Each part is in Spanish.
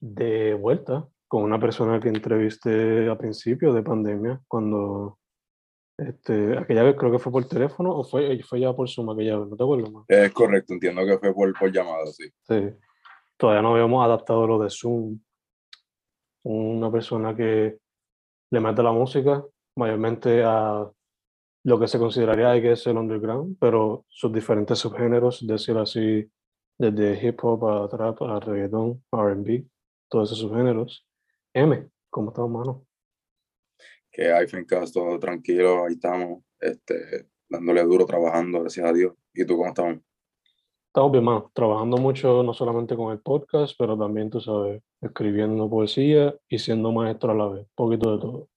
de vuelta con una persona que entrevisté a principio de pandemia, cuando este, aquella vez creo que fue por teléfono o fue, fue ya por Zoom aquella vez, ¿no te acuerdas más? Es correcto, entiendo que fue por, por llamada, sí. Sí. Todavía no habíamos adaptado lo de Zoom. Una persona que le mete la música, mayormente a lo que se consideraría que es el underground, pero sus diferentes subgéneros, decir así, desde hip hop a trap, a reggaeton, R&B, todos esos subgéneros. M, ¿cómo estamos, mano? Que hay Fencast, todo tranquilo, ahí estamos, este, dándole duro, trabajando, gracias a Dios. ¿Y tú cómo estás? Estamos bien, mano, trabajando mucho, no solamente con el podcast, pero también, tú sabes, escribiendo poesía y siendo maestro a la vez, poquito de todo.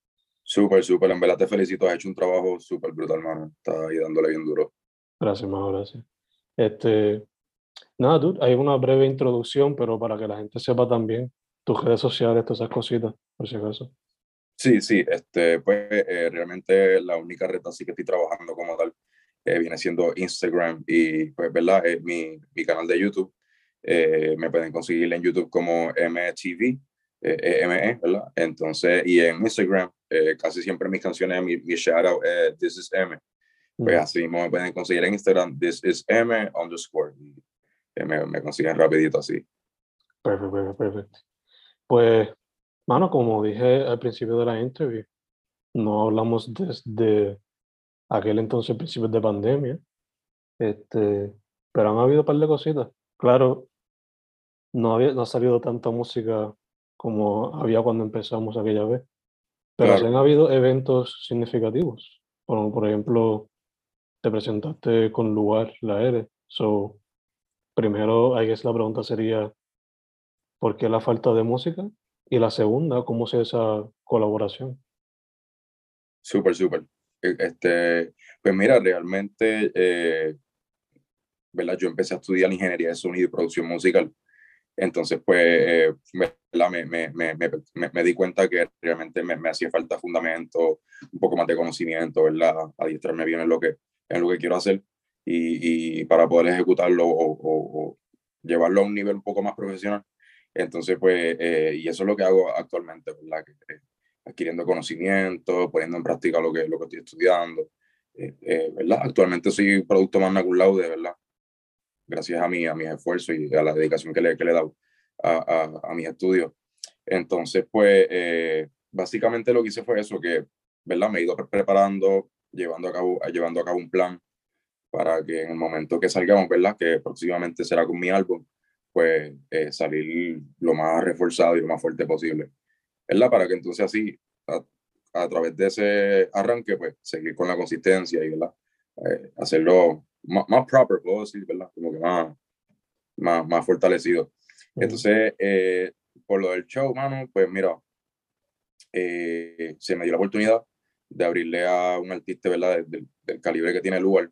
Súper, súper, en verdad te felicito, has hecho un trabajo súper brutal, mano, estás ahí dándole bien duro. Gracias, mano, gracias. Este, nada, dude, hay una breve introducción, pero para que la gente sepa también tus redes sociales, todas esas cositas, por si acaso. Sí, sí, este, pues eh, realmente la única red así que estoy trabajando como tal eh, viene siendo Instagram y pues, ¿verdad? Eh, mi, mi canal de YouTube. Eh, me pueden conseguir en YouTube como MTV, ME, ¿verdad? Entonces, y en Instagram, casi siempre mis canciones, mi, mi shout out es This is M. Pues así mismo me pueden conseguir en Instagram, This is M underscore. Me, me consiguen rapidito así. Perfecto, perfecto, perfecto. Pues, mano, como dije al principio de la entrevista, no hablamos desde aquel entonces, principios de pandemia, este, pero han habido un par de cositas. Claro, no, había, no ha salido tanta música como había cuando empezamos aquella vez, pero Claro. sí han habido eventos significativos. Por, por ejemplo, te presentaste con Lugar, la ERE. So, primero, ahí es la pregunta sería, ¿por qué la falta de música? Y la segunda, ¿cómo se esa colaboración? Súper, súper. E- Este, pues mira, realmente, eh, ¿verdad? Yo empecé a estudiar ingeniería de sonido y producción musical. Entonces, pues, eh. Me, me, me, me, di cuenta que realmente me, hacía falta fundamento, un poco más de conocimiento, ¿verdad? Adiestrarme bien en lo que, en lo que quiero hacer y, y para poder ejecutarlo o llevarlo a un nivel un poco más profesional. Entonces, pues, eh, y eso es lo que hago actualmente, ¿verdad? Eh, adquiriendo conocimiento, poniendo en práctica lo que, lo que estoy estudiando. eh, eh, ¿verdad? Actualmente soy producto magna cum laude, ¿verdad? Gracias a, mí, a mis esfuerzos y a la dedicación que le, que le he dado a, a, a mis estudios. Entonces, pues, eh, básicamente lo que hice fue eso, que, ¿verdad? Me he ido pre- preparando, llevando a cabo, llevando a cabo un plan para que en el momento que salgamos, ¿verdad? Que próximamente será con mi álbum, pues eh, salir lo más reforzado y lo más fuerte posible. ¿verdad? Para que entonces así, a, a través de ese arranque, pues seguir con la consistencia y, ¿verdad? Eh, hacerlo más, más proper, puedo decir, ¿verdad? Como que más, más, más fortalecido. Entonces, eh, por lo del show, mano, pues mira, eh, se me dio la oportunidad de abrirle a un artista, ¿verdad? Del, del- del calibre que tiene el lugar.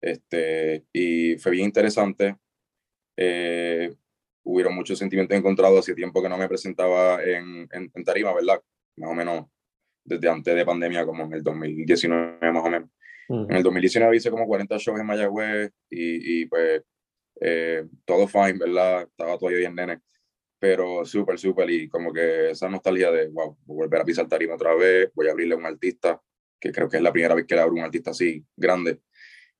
Este, y fue bien interesante. Eh, hubieron muchos sentimientos encontrados. Hace tiempo que no me presentaba en, en, tarima, ¿verdad? Más o menos desde antes de pandemia, como en el 2019 más o menos. En el 2019 hice como 40 shows en Mayagüez y, y pues eh, todo fine, ¿verdad? Estaba todavía bien nene, pero súper, súper y como que esa nostalgia de, wow, voy a volver a pisar tarima otra vez, voy a abrirle a un artista, que creo que es la primera vez que le abro un artista así grande.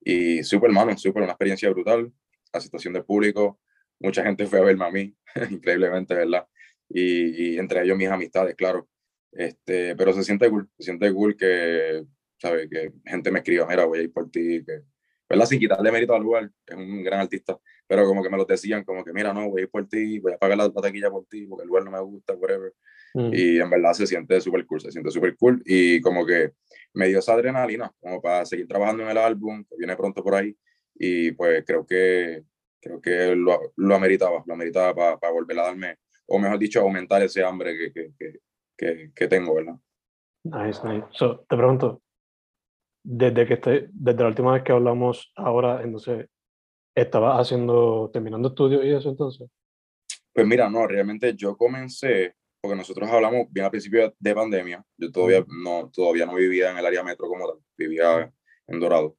Y súper, hermano, súper, una experiencia brutal, aceptación del público, mucha gente fue a verme a mí, increíblemente, ¿verdad? Y, y, entre ellos mis amistades, claro. Este, pero se siente cool, se siente cool que, ¿sabes? Que gente me escriba, mira, voy a ir por ti, que, ¿verdad? Sin quitarle mérito al lugar, es un gran artista, pero como que me lo decían, como que, mira, no, voy a ir por ti, voy a pagar la, taquilla por ti, porque el lugar no me gusta, whatever. Mm. Y en verdad se siente súper cool, se siente súper cool y como que me dio esa adrenalina como para seguir trabajando en el álbum, que viene pronto por ahí. Y pues creo que, creo que lo, lo ameritaba, lo ameritaba para, para volver a darme, o mejor dicho, aumentar ese hambre que, que, que, que tengo, ¿verdad? Nice, nice. So, te pregunto, desde que estoy, desde la última vez que hablamos ahora, entonces, ¿estabas haciendo, terminando estudios y eso entonces? Pues mira, no, realmente yo comencé, porque nosotros hablamos bien al principio de pandemia, yo todavía no, todavía no vivía en el área metro como tal, vivía en Dorado.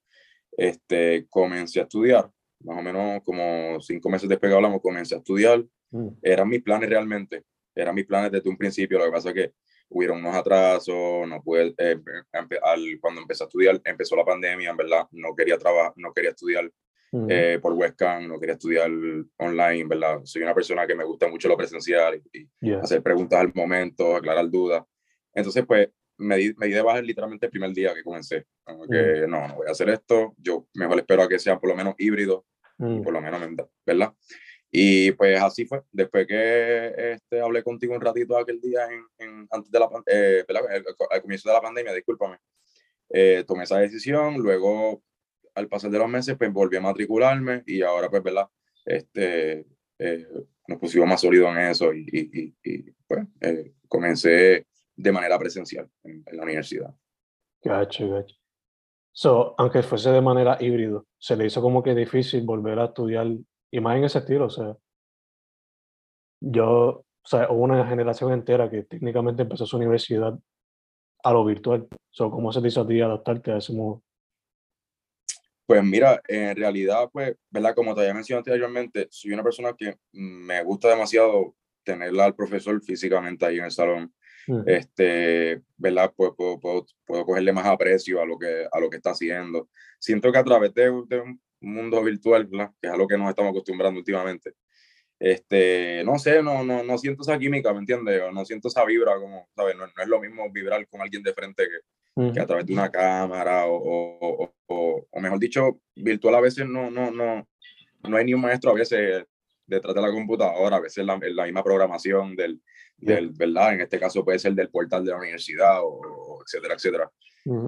Este, comencé a estudiar, más o menos como cinco meses después que hablamos, comencé a estudiar. Mm. Eran mis planes realmente, eran mis planes desde un principio, lo que pasa es que hubieron unos atrasos, no pude, eh, al, cuando empecé a estudiar, empezó la pandemia, en verdad, no quería trabajar, no quería estudiar eh, por webcam, no quería estudiar online, ¿verdad? Soy una persona que me gusta mucho lo presencial y, hacer preguntas al momento, aclarar dudas. Entonces, pues, me di, me di de bajar literalmente el primer día que comencé. Como que, no, no voy a hacer esto, yo mejor espero a que sea por lo menos híbrido, por lo menos, ¿verdad? Y pues así fue. Después que este, hablé contigo un ratito aquel día, en, antes de la eh, al comienzo de la pandemia, discúlpame, eh, tomé esa decisión. Luego, al pasar de los meses, pues volví a matricularme y ahora, pues, ¿verdad? Este, eh, nos pusimos más sólidos en eso y, y, y, pues eh, comencé de manera presencial en, la universidad. Gacho, gacho. So, aunque fuese de manera híbrido, se le hizo como que difícil volver a estudiar y más en ese estilo, o sea, yo, o sea, hubo una generación entera que técnicamente empezó su universidad a lo virtual. So, ¿Cómo se te hizo a ti adaptarte a ese modo? Pues mira, en realidad, pues, ¿verdad? Como te había mencionado anteriormente, soy una persona que me gusta demasiado tenerla al profesor físicamente ahí en el salón. Este, ¿verdad? Pues puedo, puedo, puedo, cogerle más aprecio a lo que, a lo que está haciendo. Siento que a través de, de, mundo virtual, que es a lo que nos estamos acostumbrando últimamente. Este, no sé, no, no, no siento esa química, ¿me entiendes? No siento esa vibra, como, ¿sabes? No, no, es lo mismo vibrar con alguien de frente que, que a través de una cámara o, o, o, o, mejor dicho, virtual a veces no, no, no, no hay ni un maestro a veces detrás de la computadora, a veces la, la misma programación del, del, ¿verdad? En este caso puede ser del portal de la universidad o, etcétera, etcétera.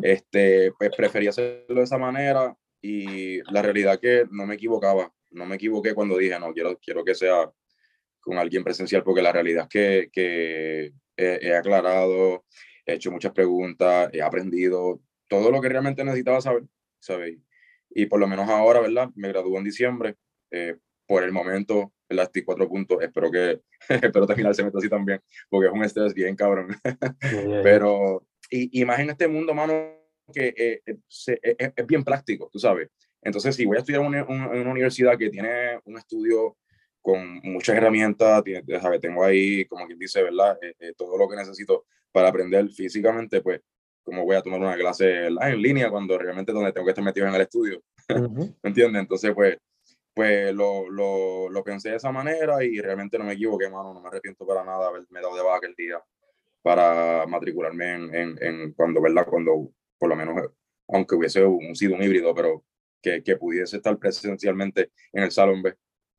Este, pues prefería hacerlo de esa manera y la realidad que no me equivocaba, no me equivoqué cuando dije, no, quiero, quiero que sea con alguien presencial, porque la realidad es que, que he, aclarado, he hecho muchas preguntas, he aprendido todo lo que realmente necesitaba saber, ¿sabéis? Y por lo menos ahora, ¿verdad? Me graduó en diciembre. Eh, por el momento, ¿verdad? Estoy cuatro puntos. Espero que, espero terminar el semestre así también, porque es un estrés bien cabrón. Pero, y, y más en este mundo, mano, que eh, eh, eh, es, bien práctico, tú sabes. Entonces, si voy a estudiar en una, universidad que tiene un estudio con muchas herramientas, tiene, ¿sabes? tengo ahí, como quien dice, ¿verdad? todo lo que necesito para aprender físicamente, pues, como voy a tomar una clase en línea cuando realmente donde tengo que estar metido en el estudio? ¿Me entiendes? Entonces, pues, pues lo, lo, lo, pensé de esa manera y realmente no me equivoqué, mano, no me arrepiento para nada haberme dado de baja aquel día para matricularme en, en, en cuando, ¿verdad? Cuando por lo menos, aunque hubiese un, sido un híbrido, pero que, que, pudiese estar presencialmente en el salón B.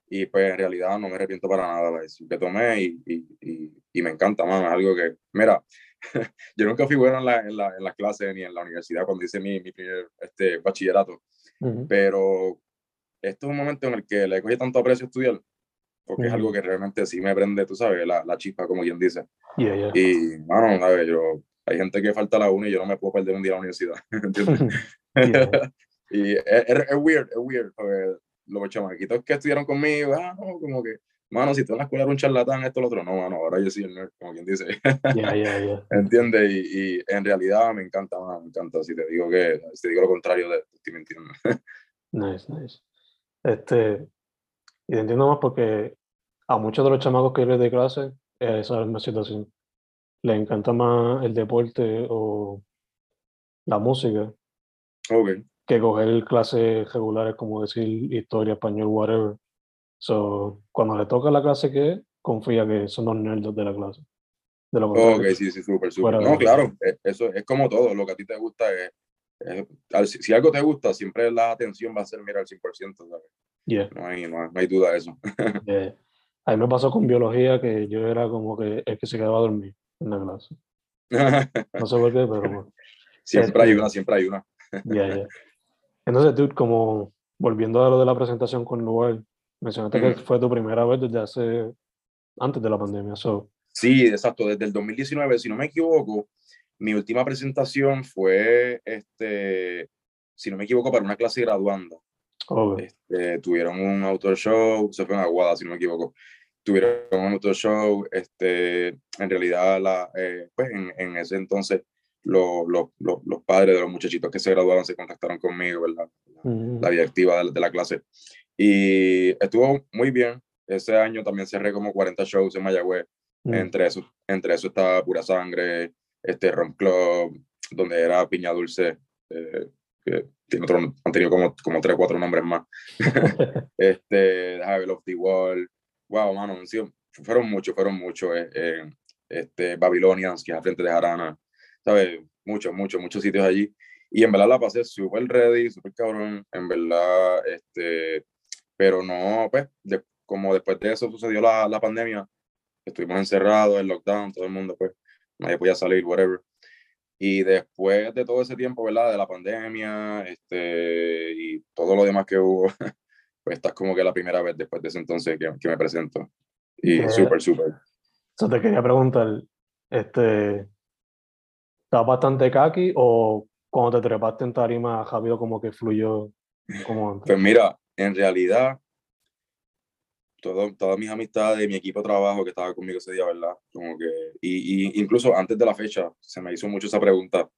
Y pues en realidad no me arrepiento para nada la decisión que tomé y, y, y, me encanta, mano. Es algo que, mira, yo nunca fui bueno en, la, en, la, en, las clases ni en la universidad cuando hice mi, mi primer este, bachillerato, pero este es un momento en el que le cogí tanto aprecio estudiar, porque es algo que realmente sí me prende, tú sabes, la, la chispa, como quien dice. Y, mano, a ver, yo hay gente que falta la una y yo no me puedo perder un día a la universidad. y es, es, weird, es weird. Los chamaquitos que estudiaron conmigo, ah, no, como que mano, si tú en la escuela eres un charlatán, esto, lo otro, no, mano, ahora yo nerd, como quien dice. Ya, ya, ya. ¿Entiendes? Y, y, en realidad me encanta, mano, me encanta. Si te digo que, si te digo lo contrario, de, estoy mintiendo. Nice, nice. Este, y te entiendo más porque a muchos de los chamacos que yo les de clase, esa es la misma situación. Les encanta más el deporte o la música Ok. que coger clases regulares como decir historia, español, whatever. So, cuando le toca la clase que es, confía que son los nerds de la clase. De lo Ok, sí, sí, súper, súper. No, claro, e- eso es como todo, lo que a ti te gusta es, al- si, si algo te gusta, siempre la atención va a ser mirar al 100%, ¿sabes? yeah, No hay, no hay, no hay duda de eso. yeah. A mí me pasó con biología que yo era como que el que se quedaba a dormir en la clase. No sé por qué, pero bueno. siempre hay Este- una, siempre hay una. Ya. Entonces, tú, como volviendo a lo de la presentación con Noel, mencionaste que Ujú. fue tu primera vez desde hace, antes de la pandemia. So, Sí, exacto, desde el 2019, si no me equivoco, mi última presentación fue, este, si no me equivoco, para una clase graduanda. ok, Este, tuvieron un autor show, se fue en Aguada, si no me equivoco. Tuvieron un autor show, este, en realidad, la, eh, pues en, en ese entonces, lo- lo- lo- los padres de los muchachitos que se graduaron se contactaron conmigo, ¿verdad? La directiva de, de la clase. Y estuvo muy bien. Ese año también cerré como 40 shows en Mayagüez. mm, Entre eso, entre eso estaba Pura Sangre, este Rom Club, donde era Piña Dulce, eh, que tiene otro, han tenido como, como tres o cuatro nombres más. este, Javel of the Wall. Wow, mano, fueron muchos, fueron muchos. eh, eh, este, Babylonians, que es al frente de Jarana. ¿Sabes? Muchos, muchos, muchos sitios allí. Y en verdad la pasé súper ready, súper cabrón. En verdad, este, pero no, pues, de- como después de eso sucedió la, la pandemia, estuvimos encerrados, el lockdown, todo el mundo, pues, nadie podía salir, whatever. Y después de todo ese tiempo, ¿verdad? De la pandemia, este, y todo lo demás que hubo, pues esta es como que la primera vez después de ese entonces que, que me presento. Y Eh, súper, súper. so te quería preguntar, este, ¿estás bastante kaki o cuando te trepaste en tarima rápido como que fluyó como antes? Pues mira, en realidad, todo, todas mis amistades, mi equipo de trabajo que estaba conmigo ese día, ¿verdad? Como que, y, y incluso antes de la fecha, se me hizo mucho esa pregunta.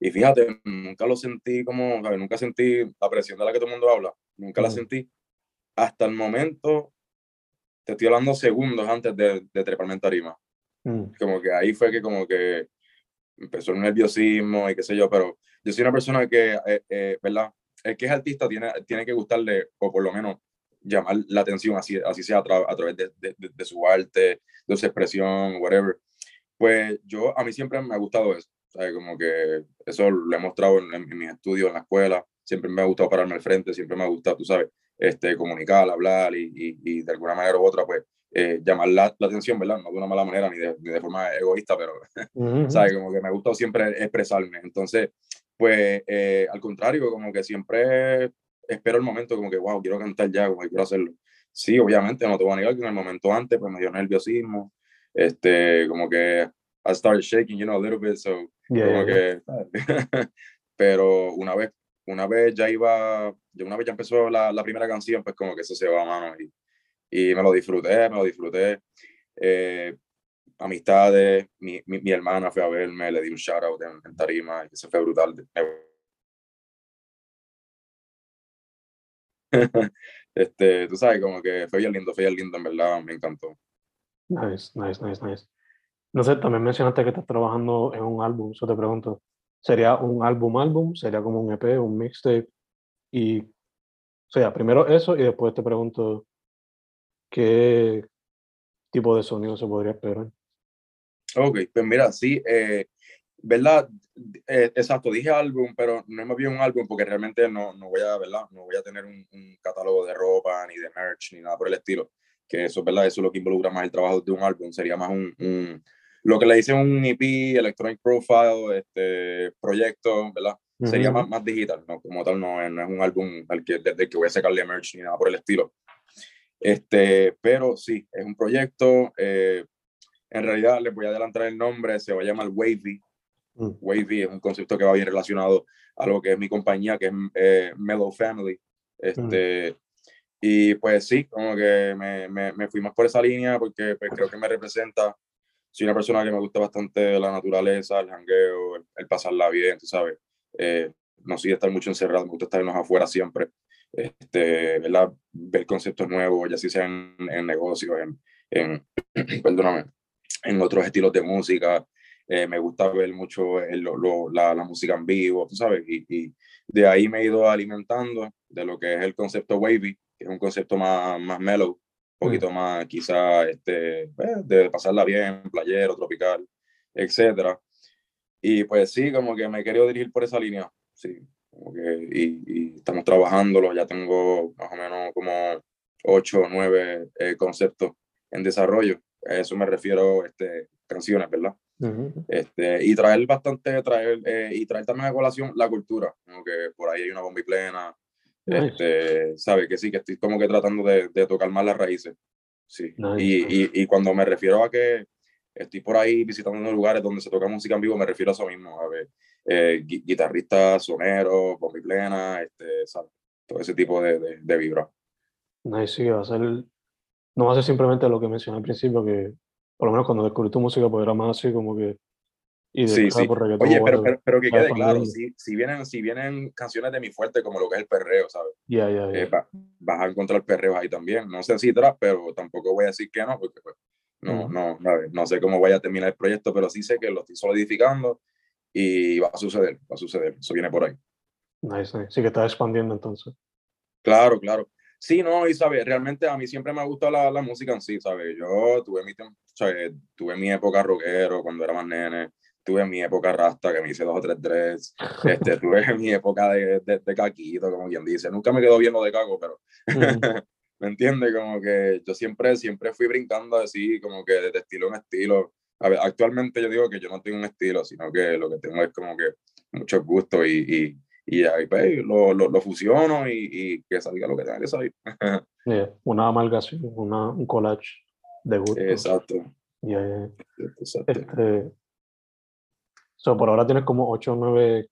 Y fíjate, nunca lo sentí como, ¿sabes? nunca sentí la presión de la que todo el mundo habla, nunca la sentí. Hasta el momento, te estoy hablando segundos antes de, de treparme en tarima. Mm, Como que ahí fue que como que empezó el nerviosismo y qué sé yo, pero yo soy una persona que, eh, eh, ¿verdad? El que es artista tiene, tiene que gustarle, o por lo menos llamar la atención, así, así sea a, tra- a través de, de, de- su arte, de su expresión, whatever. Pues yo, a mí siempre me ha gustado eso, ¿sabes? Como que eso lo he mostrado en, en mis estudios, en la escuela, siempre me ha gustado pararme al frente, siempre me ha gustado, tú sabes, este, comunicar, hablar y, y, y de alguna manera u otra, pues, eh, llamar la, la atención, ¿verdad? No de una mala manera ni de, ni de forma egoísta, pero ujú, ¿sabes? Como que me ha gustado siempre expresarme. Entonces, pues, eh, al contrario, como que siempre espero el momento, como que, wow, quiero cantar ya, como que quiero hacerlo. Sí, obviamente, no te voy a negar que en el momento antes, pues me dio nerviosismo, este, como que I started shaking, you know, a little bit, so, yeah, como yeah, que, pero una vez, una vez ya iba, ya una vez ya empezó la, la primera canción, pues como que eso se va a mano y, y me lo disfruté, me lo disfruté. Eh, amistades, mi, mi, mi, hermana fue a verme, le di un shout out en, en tarima, y eso fue brutal. este, tú sabes, como que fue bien lindo, fue bien lindo, en verdad, me encantó. Nice, nice, nice, nice. No sé, también mencionaste que estás trabajando en un álbum, eso te pregunto. ¿Sería un álbum álbum? ¿Sería como un EP, un mixtape? Y, o sea, primero eso y después te pregunto qué tipo de sonido se podría esperar. Ok, pues mira, sí, eh, ¿verdad? Eh, exacto, dije álbum, pero no me bien un álbum porque realmente no, no voy a, ¿verdad? No voy a tener un, un, catálogo de ropa, ni de merch, ni nada por el estilo. Que eso, ¿verdad? Eso es lo que involucra más el trabajo de un álbum, sería más un, un lo que le dicen un EP, Electronic Profile, este proyecto, ¿verdad? Uh -huh. Sería más, más digital, ¿no? Como tal, no no es un álbum al que, desde el que voy a sacarle merch ni nada por el estilo. Este, pero sí, es un proyecto. Eh, en realidad, les voy a adelantar el nombre, se va a llamar Wavy. Mm. Wavy es un concepto que va bien relacionado a lo que es mi compañía, que es eh, Mellow Family. Este, mm. Y pues sí, como que me, me, me fui más por esa línea porque pues, creo que me representa. Soy una persona que me gusta bastante la naturaleza, el jangueo, el, pasarla bien, tú sabes. Eh, no soy de estar mucho encerrado, me gusta estar en afuera siempre. Este, ¿verdad? Ver conceptos nuevos, ya sea en, en negocios, en, en, perdóname, en otros estilos de música. Eh, me gusta ver mucho el, lo, la, la, música en vivo, tú sabes, y, y, de ahí me he ido alimentando de lo que es el concepto wavy, que es un concepto más, más mellow, un mm. poquito más quizá este, pues, de pasarla bien, playero, tropical, etcétera. Y pues sí, como que me he querido dirigir por esa línea, sí, como que, y, y estamos trabajándolo, ya tengo más o menos como ocho o nueve eh, conceptos en desarrollo. A eso me refiero, este, canciones, ¿verdad? Este, y traer bastante, traer, eh, y traer también a colación la cultura, como que por ahí hay una bomba y plena, este, sabe que sí, que estoy como que tratando de, de tocar más las raíces, sí, y, y, y, cuando me refiero a que estoy por ahí visitando unos lugares donde se toca música en vivo, me refiero a eso mismo, a ver, eh, guitarristas, soneros, bomba y plena, este, ¿sabe? todo ese tipo de, de, de vibra. Nice, sí, va a ser no va a ser simplemente lo que mencioné al principio, que por lo menos cuando descubrí tu música, pues era más así como que... Y sí, sí. Oye, pero, pero, pero, que quede claro, si, si, vienen, si vienen canciones de mi fuerte como lo que es el perreo, ¿sabes? Ya, ya, ya. Eh, vas a encontrar perreos ahí también. No sé si trap, pero tampoco voy a decir que no, porque pues, no, no, no, no sé cómo vaya a terminar el proyecto, pero sí sé que lo estoy solidificando y va a suceder, va a suceder. Eso viene por ahí. Nice, nice. Sí que está expandiendo entonces. Claro, claro. Sí, no, y sabes, realmente a mí siempre me ha gustado la, la música en sí, ¿sabes? Yo tuve mi, tuve mi época rockero cuando era más nene, tuve mi época rasta que me hice dos o tres dreads, este, tuve mi época de, de, de, caquito, como quien dice. Nunca me quedó bien lo de caco, pero ¿me entiendes? Como que yo siempre, siempre fui brincando así, como que de estilo en estilo. A ver, actualmente yo digo que yo no tengo un estilo, sino que lo que tengo es como que mucho gusto y, y y ahí pues, lo, lo, lo fusiono y, y, que salga lo que tenga que salir. yeah, una amalgación, una, un collage de gusto. Exacto. Yeah. Exacto. Este, so, por ahora tienes como 8 o 9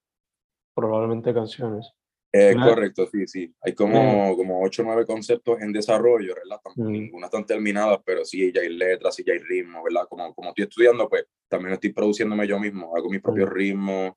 probablemente canciones. Eh, correcto, sí, sí. Hay como, como 8 o 9 conceptos en desarrollo, ¿verdad? Mm. Ninguna están terminadas, pero sí ya hay letras, sí ya hay ritmos, ¿verdad? Como, como estoy estudiando, pues también estoy produciéndome yo mismo, hago mis propios mm. ritmos,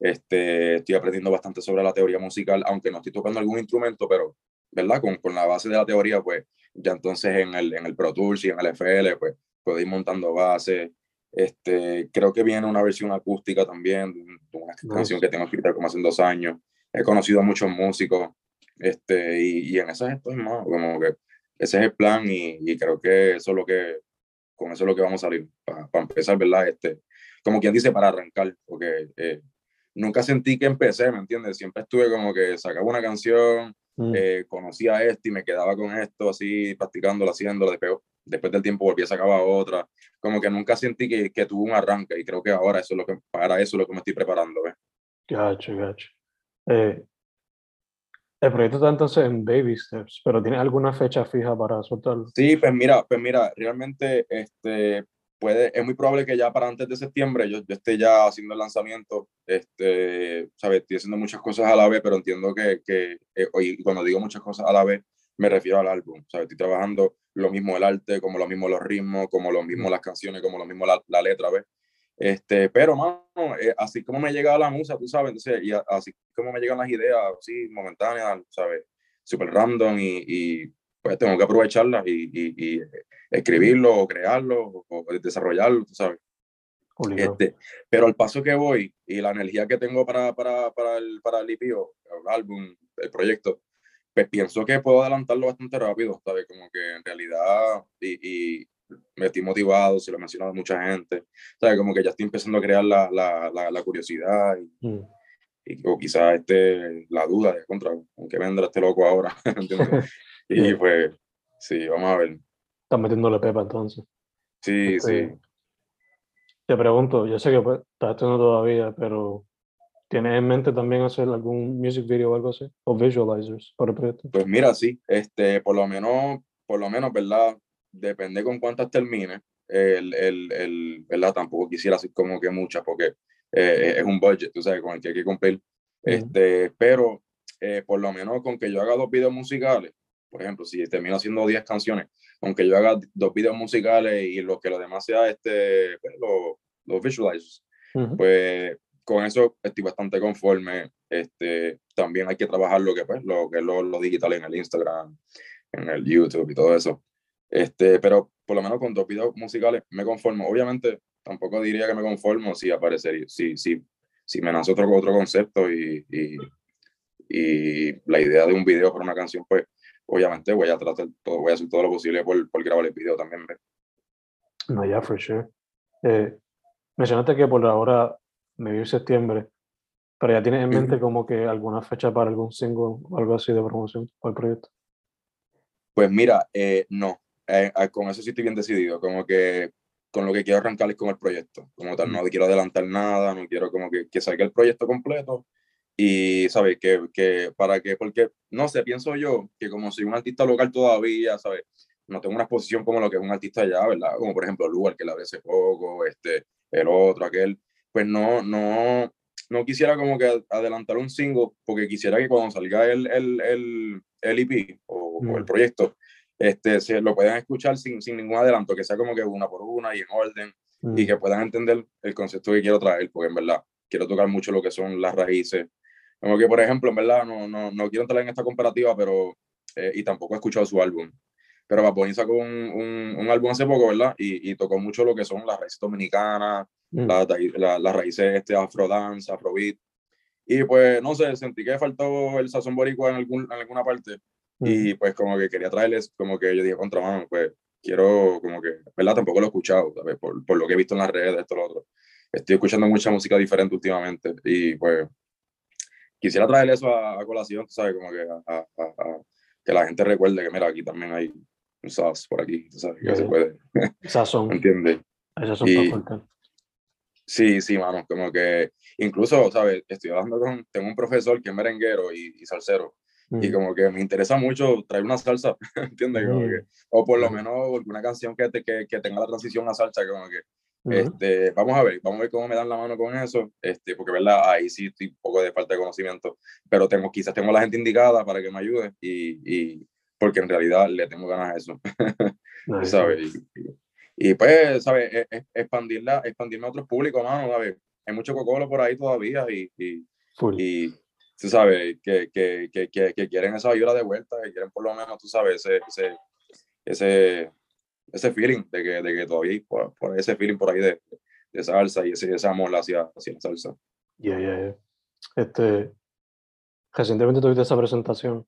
este, estoy aprendiendo bastante sobre la teoría musical, aunque no estoy tocando algún instrumento, pero, ¿verdad? Con, con la base de la teoría, pues ya entonces en el, en el Pro Tools y en el FL, pues puedo ir montando bases. Este, creo que viene una versión acústica también, de una canción que tengo escrita como hace dos años. He conocido a muchos músicos este, y, y en esas estoy más, como que ese es el plan y, y, creo que eso es lo que, con eso es lo que vamos a salir, para, para empezar, ¿verdad? Este, como quien dice, para arrancar, porque eh, nunca sentí que empecé, ¿me entiendes? Siempre estuve como que sacaba una canción, mm. eh, conocía esto y me quedaba con esto así, practicándolo, haciéndolo, después, después del tiempo volví a sacar otra, como que nunca sentí que, que tuvo un arranque y creo que ahora eso es lo que, para eso es lo que me estoy preparando, ¿ves? Gacho, gacho. Eh, el proyecto está entonces en baby steps, pero ¿tienes alguna fecha fija para soltarlo? Sí, pues mira, pues mira, realmente este, puede, es muy probable que ya para antes de septiembre yo, yo esté ya haciendo el lanzamiento. Este, ¿sabes? Estoy haciendo muchas cosas a la vez, pero entiendo que, que eh, y cuando digo muchas cosas a la vez, me refiero al álbum. ¿sabes? Estoy trabajando lo mismo el arte, como lo mismo los ritmos, como lo mismo las canciones, como lo mismo la, la letra, ¿ves? Este, pero, mano, eh, así como me llega la musa, tú sabes, entonces, y así como me llegan las ideas, así, momentáneas, ¿sabes? Súper random y, y, pues tengo que aprovecharlas y, y, y escribirlo o crearlo o, desarrollarlo, tú sabes. Este, pero al paso que voy y la energía que tengo para, para, para el, para el EP el álbum, el proyecto, pues pienso que puedo adelantarlo bastante rápido, ¿sabes? Como que en realidad, y, y me estoy motivado, se lo he mencionado a mucha gente, ¿sabes? Como que ya estoy empezando a crear la, la, la, la curiosidad y, mm. y, o quizás este, la duda de contra, aunque vendrá este loco ahora, y pues, sí, vamos a ver. Estás metiéndole pepa entonces. Sí, este, sí. Te pregunto, yo sé que pues, estás estudiando todavía, pero ¿tienes en mente también hacer algún music video o algo así? ¿O visualizers para el proyecto? Pues mira, sí, este, por lo menos, por lo menos, ¿verdad? Depende con cuántas termine. El, el, el, ¿verdad? Tampoco quisiera hacer como que muchas, porque eh, es un budget, tú sabes, con el que hay que cumplir. Este, pero eh, por lo menos con que yo haga dos videos musicales, por ejemplo, si termino haciendo 10 canciones, aunque yo haga dos videos musicales y lo que lo demás sea este, pues, los, los visualizers, pues con eso estoy bastante conforme. Este, también hay que trabajar lo que, pues, lo, que es lo, lo digital en el Instagram, en el YouTube y todo eso. Este, pero por lo menos con dos videos musicales me conformo. Obviamente, tampoco diría que me conformo si aparecería, si, si, si me nace otro, otro concepto y, y, y, la idea de un video para una canción, pues obviamente voy a tratar todo, voy a hacer todo lo posible por, por grabar el video también. No, ya, for sure. Eh, mencionaste que por ahora me vi septiembre, pero ya tienes en mente como que alguna fecha para algún single o algo así de promoción para el proyecto. Pues mira, eh, no, eh, ah, con eso sí estoy bien decidido, como que con lo que quiero arrancar es con el proyecto, como tal, no quiero adelantar nada, no quiero como que, que salga el proyecto completo y, ¿sabes? Que, que, para que, porque, no sé, pienso yo que como soy un artista local todavía, ¿sabes? No tengo una exposición como lo que es un artista allá, ¿verdad? Como por ejemplo Lugar, que la ve hace poco, este, el otro, aquel, pues no, no, no quisiera como que adelantar un single, porque quisiera que cuando salga el, el, el, el EP o, el mm. proyecto, este, se lo puedan escuchar sin, sin ningún adelanto, que sea como que una por una y en orden, y mm. que puedan entender el concepto que quiero traer, porque en verdad quiero tocar mucho lo que son las raíces. Como que, por ejemplo, en verdad, no, no, no quiero entrar en esta comparativa, pero, eh, y tampoco he escuchado su álbum, pero Bad Bunny sacó un, un, un, álbum hace poco, ¿verdad? Y, y, tocó mucho lo que son las raíces dominicanas, mm. las la, la raíces este, afrodance, afrobeat. Y pues, no sé, sentí que faltó el sazón boricua en, algún, en alguna parte. Mm. Y pues como que quería traerles, como que yo dije, contra mano, pues quiero como que, ¿verdad? Tampoco lo he escuchado, ¿sabes? Por, por lo que he visto en las redes, esto, lo otro. Estoy escuchando mucha música diferente últimamente y pues quisiera traer eso a, colación, ¿sabes? Como que, a, a, que la gente recuerde que, mira, aquí también hay un sas por aquí, ¿sabes? Que se puede. Sazón. ¿Entiendes? Y, Sí, sí, mano, como que incluso, ¿sabes? Estoy hablando con, tengo un profesor que es merenguero y, y salsero, y como que me interesa mucho traer una salsa, ¿entiendes? Como que, o por lo menos alguna canción que, te, que, que, tenga la transición a salsa, como que, este, vamos a ver, vamos a ver cómo me dan la mano con eso, este, porque, ¿verdad? Ahí sí estoy un poco de falta de conocimiento, pero tengo, quizás tengo la gente indicada para que me ayude, y, y porque en realidad le tengo ganas a eso, ¿sabes? Y, pues, ¿sabes? E, e, expandirla, expandirme a otros públicos, mano, ¿sabes? Hay mucho cocolo por ahí todavía y, y, y tú sabes, que, que, que, que, quieren esa ayuda de vuelta, que quieren por lo menos, tú sabes, ese, ese, ese, ese feeling de que, de que todavía hay por, por, ese feeling por ahí de, de salsa y ese, ese amor hacia, hacia la salsa. Ya, ya, ya. Este, recientemente tuviste esa presentación,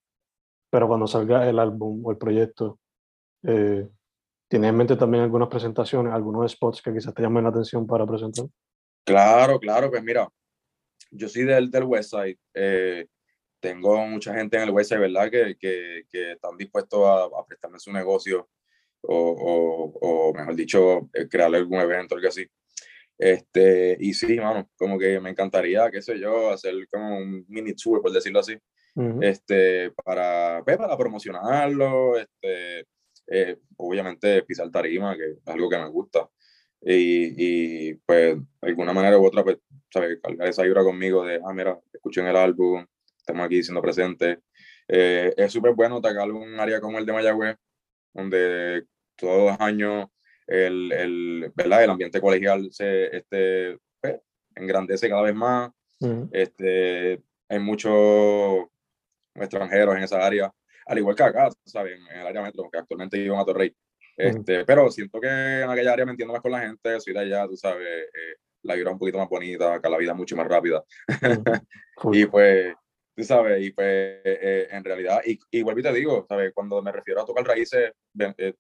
pero cuando salga el álbum o el proyecto, eh, ¿tienes en mente también algunas presentaciones, algunos spots que quizás te llamen la atención para presentar? Claro, claro, pues mira, yo soy del, del Westside. Eh, tengo mucha gente en el Westside, ¿verdad? Que, que, que están dispuestos a, a, prestarme su negocio o, o, o mejor dicho, eh, crear algún evento, algo así. Este, y sí, mano, como que me encantaría, qué sé yo, hacer como un mini tour, por decirlo así, uh -huh. este, para, pues, para promocionarlo, este, eh, obviamente pisar tarima, que es algo que me gusta. Y, y, pues de alguna manera u otra, pues, ¿sabes? Cargar esa vibra conmigo de, ah, mira, escuchen el álbum, estamos aquí siendo presentes. Eh, es súper bueno atacar un área como el de Mayagüez, donde todos los años el, el, ¿verdad? el ambiente colegial se este, pues, engrandece cada vez más. Uh -huh. este, hay muchos extranjeros en esa área, al igual que acá, ¿sabes? En el área metro, que actualmente vivo en Atorrey. Este, uh -huh. Pero siento que en aquella área me entiendo más con la gente, soy de allá, tú sabes, eh, la vida un poquito más bonita, acá la vida mucho más rápida. Uh -huh. y pues, tú sabes, y pues eh, en realidad, y, y vuelvo y te digo, ¿sabes? Cuando me refiero a tocar raíces, eh,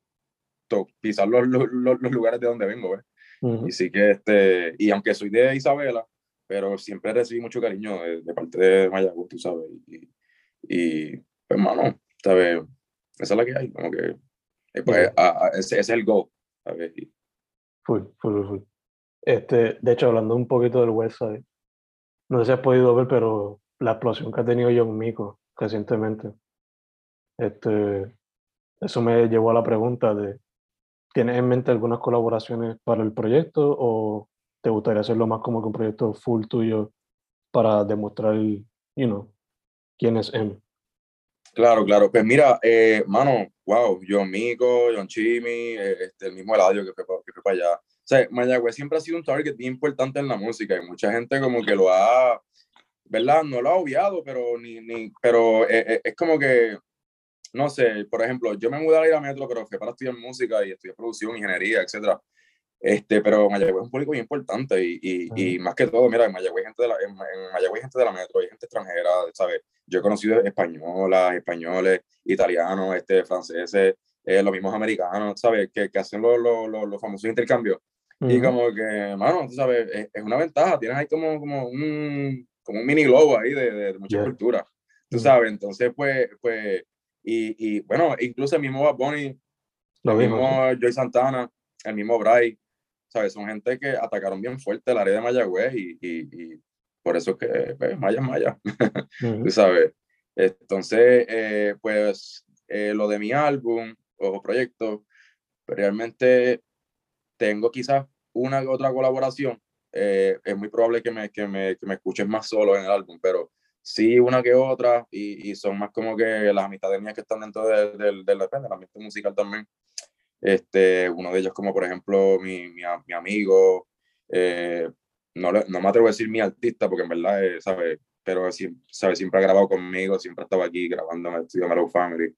to, pisar los, los, los, lugares de donde vengo, ¿ves? Uh -huh. Y sí que, este, y aunque soy de Isabela, pero siempre recibí mucho cariño de, de parte de Mayagüez, tú sabes, y, y pues, hermano, ¿sabes? Esa es la que hay, como que pues, a, a, ese, ese, es el go. ¿sabes? Full, full, full. Este, de hecho, hablando un poquito del website, no sé si has podido ver, pero la explosión que ha tenido John Mico recientemente, este, eso me llevó a la pregunta de, ¿tienes en mente algunas colaboraciones para el proyecto o te gustaría hacerlo más como que un proyecto full tuyo para demostrar, you know, quién es M? Claro, claro. Pues mira, eh, mano, wow, John Mico, John Chimi, eh, este, el mismo Eladio que fue, que fue para allá. O sea, Mayagüez siempre ha sido un target bien importante en la música y mucha gente como que lo ha, ¿verdad? No lo ha obviado, pero, ni, ni, pero eh, eh, es como que, no sé, por ejemplo, yo me mudé a ir a Metro, pero fui para estudiar música y estudiar producción, ingeniería, etcétera. Este, pero Mayagüez es un público bien importante y, y, y más que todo, mira, en Mayagüez, gente de la, en, en Mayagüez gente de la metro, hay gente extranjera, ¿sabes? Yo he conocido españolas, españoles, italianos, este, franceses, eh, los mismos americanos, ¿sabes? Que, que hacen los, los, los, famosos intercambios. Uh -huh. Y como que, mano, tú sabes, es, es, una ventaja, tienes ahí como, como, un, como un mini globo ahí de, de, de mucha yeah. cultura, tú sabes, entonces, pues, pues, y, y bueno, incluso el mismo Bad Bunny, lo mismo Joy Santana, el mismo Bryce, ¿sabes? Son gente que atacaron bien fuerte el área de Mayagüez y, y, y por eso que, pues, Maya es Maya, uh -huh. sabes. Entonces, eh, pues, eh, lo de mi álbum o proyecto, realmente tengo quizás una otra colaboración. Eh, es muy probable que me, que, me, que me escuches más solo en el álbum, pero sí una que otra y, y son más como que las amistades mías que están dentro del, del, del, del ambiente musical también este, uno de ellos como por ejemplo mi, mi, mi amigo, eh, no, no me atrevo a decir mi artista porque en verdad, eh, ¿sabe? Pero ¿sabe? siempre ha grabado conmigo, siempre ha estado aquí grabando en el estudio Mellow Family.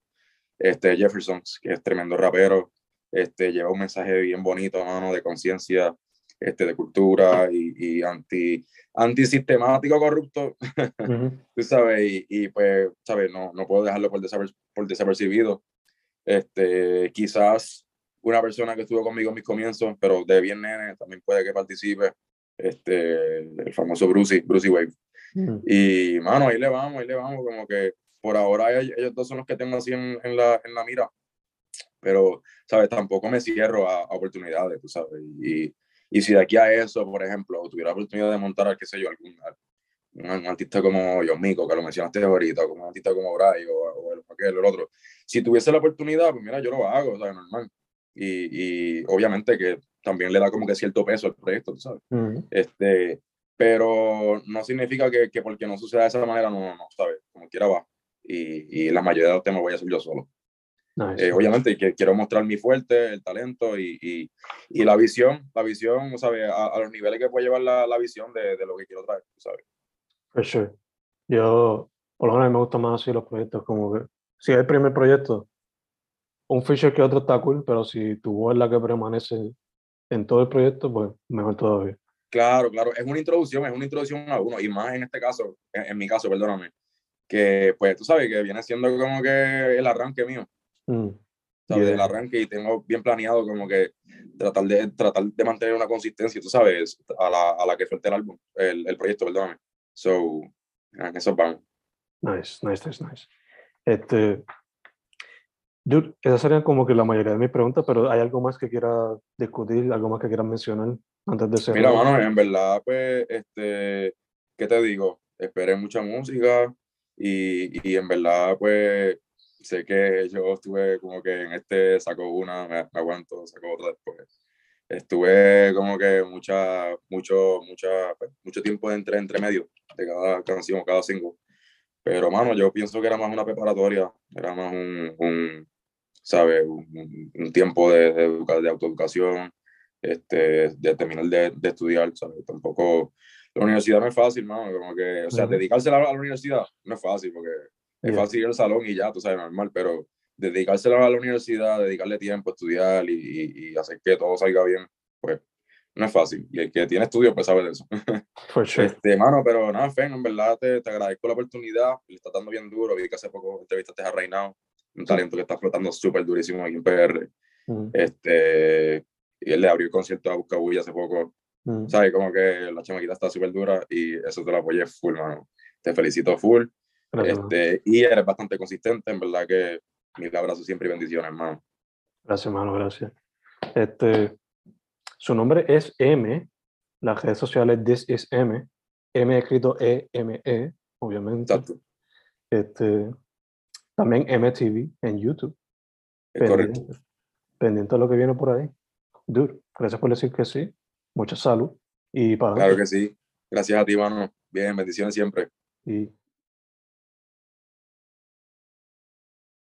Este, Jefferson, que es tremendo rapero, este, lleva un mensaje bien bonito, mano, de conciencia, este, de cultura y, y anti, antisistemático corrupto, uh -huh. tú sabes, y, y, pues, ¿sabes? No, no puedo dejarlo por, desaper, por desapercibido. Este, quizás una persona que estuvo conmigo en mis comienzos, pero de bien nene, también puede que participe, este, el famoso Brucey, Brucey Wave. Mm. Y, mano, ahí le vamos, ahí le vamos, como que por ahora ellos dos son los que tengo así en, en, la, en la mira, pero, ¿sabes? Tampoco me cierro a, a oportunidades, tú sabes, y, y si de aquí a eso, por ejemplo, tuviera la oportunidad de montar, qué sé yo, algún un, artista como John Mico, que lo mencionaste ahorita, como un artista como Bray o, o el, aquel, el otro, si tuviese la oportunidad, pues mira, yo lo hago, ¿sabes? Normal y, y, obviamente que también le da como que cierto peso al proyecto, ¿sabes? Uh -huh. este, pero no significa que, que, porque no suceda de esa manera, no, no, ¿sabes? Como quiera va. Y, y la mayoría de los temas voy a hacer yo solo. Nice. Eh, obviamente que quiero mostrar mi fuerte, el talento y, y, y la visión, la visión, ¿sabes? A, a, los niveles que puede llevar la, la visión de, de, lo que quiero traer, ¿sabes? For sure. Yo, por lo menos me gustan más así los proyectos, como que si es el primer proyecto, un feature que otro está cool, pero si tu voz es la que permanece en todo el proyecto, pues mejor todavía. Claro, claro, es una introducción, es una introducción a uno, y más en este caso, en, en mi caso, perdóname, que pues tú sabes que viene siendo como que el arranque mío. Mm. ¿sabes? Yeah. El arranque y tengo bien planeado como que tratar de, tratar de mantener una consistencia, tú sabes, a la, a la que suelte el álbum, el, el proyecto, perdóname. So, en eso vamos. Nice, nice, nice, nice. Este, Dude, esas serían como que la mayoría de mis preguntas, pero ¿hay algo más que quiera discutir, algo más que quieras mencionar antes de cerrar? Mira, mano, en verdad, pues, este, ¿qué te digo? Esperé mucha música y, y en verdad, pues, sé que yo estuve como que en este saco una, me, me aguanto, saco otra después. Estuve como que mucha, mucho, mucha, pues, mucho tiempo entre, entre medio de cada canción, cada single. Pero, mano, yo pienso que era más una preparatoria, era más un, un ¿sabes? Un, un tiempo de, de, de, autoeducación, este, de terminar de, de, estudiar, ¿sabes? Tampoco, la universidad no es fácil, mano, como que, o sea, uh -huh. dedicarse a la, a la, universidad no es fácil, porque es yeah. fácil ir al salón y ya, tú sabes, normal, pero dedicarse a la universidad, dedicarle tiempo a estudiar y, y, y, hacer que todo salga bien, pues no es fácil. Y el que tiene estudios, pues sabe de eso. For sure. Este, mano, pero nada, Fen, en verdad te, te agradezco la oportunidad, le está dando bien duro, vi que hace poco entrevistaste a Reinao, un talento que está flotando súper durísimo aquí en PR. -huh. este, y él le abrió el concierto a Buscabulla hace poco. -huh. ¿Sabes? Como que la chamaquita está súper dura y eso te lo apoyé full, mano. Te felicito full. Gracias, este, y eres bastante consistente, en verdad que mil abrazos siempre y bendiciones, hermano. Gracias, hermano, gracias. Este, su nombre es M, las redes sociales This is M, M escrito E-M-E, -E, obviamente. Exacto. Este, también MTV en YouTube. Es pendiente, correcto. Pendiente de lo que viene por ahí. Dude, gracias por decir que sí. Mucha salud. Y para claro que sí. Gracias a ti, mano. Bien, bendiciones siempre. Y